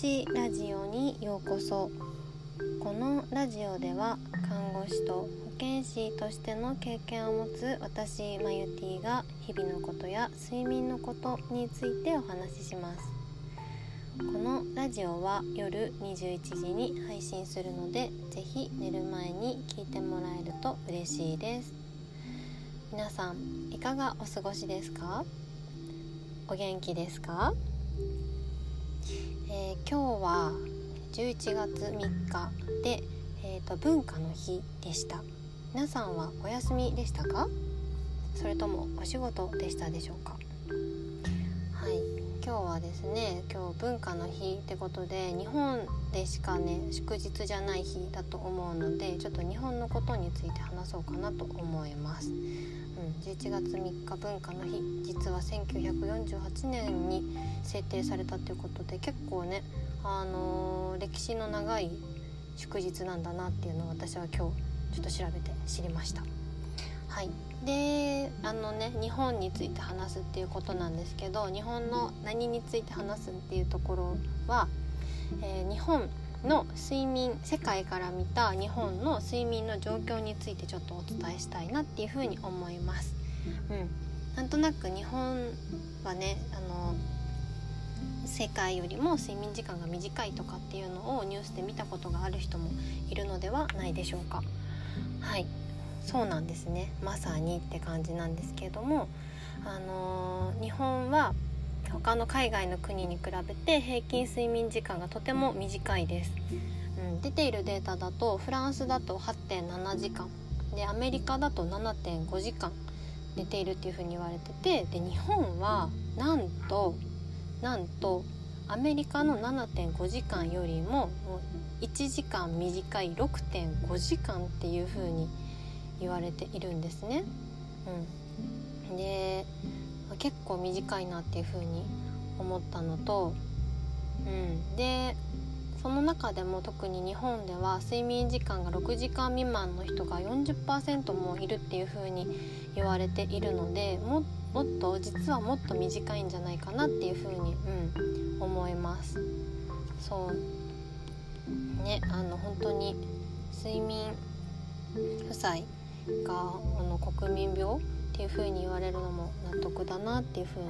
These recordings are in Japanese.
ちラジオにようこそこのラジオでは看護師と保健師としての経験を持つ私マユティが日々のことや睡眠のことについてお話しします。このラジオは夜21時に配信するのでぜひ寝る前に聞いてもらえると嬉しいです。皆さんいかがお過ごしですか？お元気ですか、今日は11月3日で、えーと、文化の日でした。皆さんはお休みでしたか？それともお仕事でしたでしょうか？はい。今日はですね今日文化の日ってことで日本でしかね祝日じゃない日だと思うのでちょっと日本のことについて話そうかなと思いますうん11月3日文化の日実は1948年に制定されたということで結構ね、あのー、歴史の長い祝日なんだなっていうのを私は今日ちょっと調べて知りました。はい、であのね日本について話すっていうことなんですけど日本の何について話すっていうところは、えー、日本の睡眠世界から見た日本の睡眠の状況についてちょっとお伝えしたいなっていうふうに思います。うん、なんとなく日本はねあの世界よりも睡眠時間が短いとかっていうのをニュースで見たことがある人もいるのではないでしょうか。はいそうなんですねまさにって感じなんですけれども、あのー、日本は他の海外の国に比べて平均睡眠時間がとても短いです、うん、出ているデータだとフランスだと8.7時間。でアメリカだと7.5時間。寝ているっていうふうに言われててで日本はなんとなんとアメリカの7.5時間よりももう1時間短い6.5時間っていうふうに言われているんですね。うん、で結構短いなっていうふうに思ったのと、うん、でその中でも特に日本では睡眠時間が6時間未満の人が40%もいるっていう風に言われているのでももっと実はもっと短いんじゃないかなっていう風に、うん、思います。そうねあの本当に睡眠負債があの国民病っていう風に言われるのも納得だなっていう風に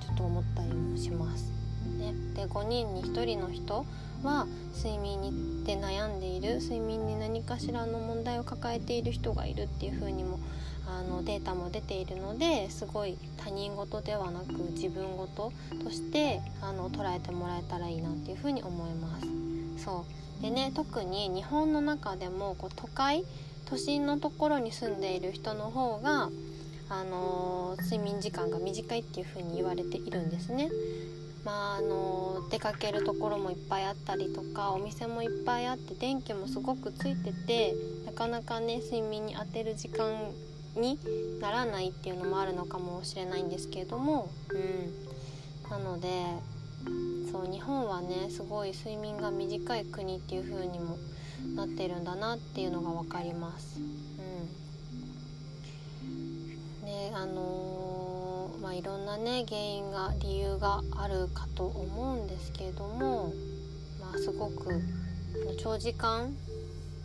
ちょっと思ったりもします。ね、で5人に1人の人は睡眠にで悩んでいる睡眠に何かしらの問題を抱えている人がいるっていう風にもあのデータも出ているのですごい他人事ではなく自分事としてあの捉えてもらえたらいいなっていう風に思います。そうでね特に日本の中でもこう都会都心のところに住んでいる人の方があの睡眠時間が短いっていう風に言われているんですね。まあ、あの出かけるところもいっぱいあったりとかお店もいっぱいあって電気もすごくついててなかなかね睡眠に当てる時間にならないっていうのもあるのかもしれないんですけれども、うん、なのでそう日本はねすごい睡眠が短い国っていう風にもなってるんだなっていうのが分かります。あいろんなね原因が理由があるかと思うんですけれどもまあすごく長時間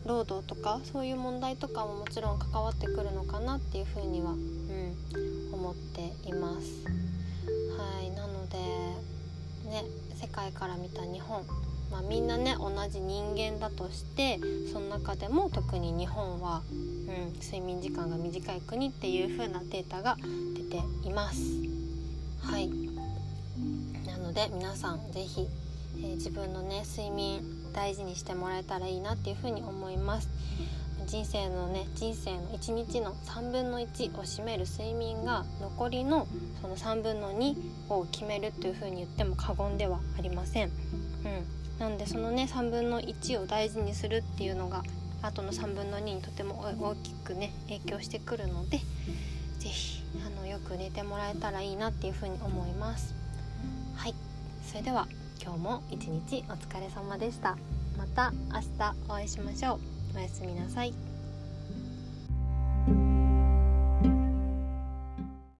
労働とかそういう問題とかももちろん関わってくるのかなっていうふうには、うん、思っています。はいなのでね世界から見た日本、まあ、みんなね同じ人間だとしてその中でも特に日本は、うん、睡眠時間が短い国っていう風なデータが出ています。はい。なので皆さん是非、えー、自分のね睡眠大事にしてもらえたらいいなっていうふうに思います。人生のね人生の1日の3分の1を占める睡眠が残りのその3分の2を決めるというふうに言っても過言ではありません、うん、なんでそのね3分の1を大事にするっていうのが後の3分の2にとても大きくね影響してくるので是非あのよく寝てもらえたらいいなっていうふうに思います。はい。それでは今日も一日お疲れ様でした。また明日お会いしましょう。おやすみなさい。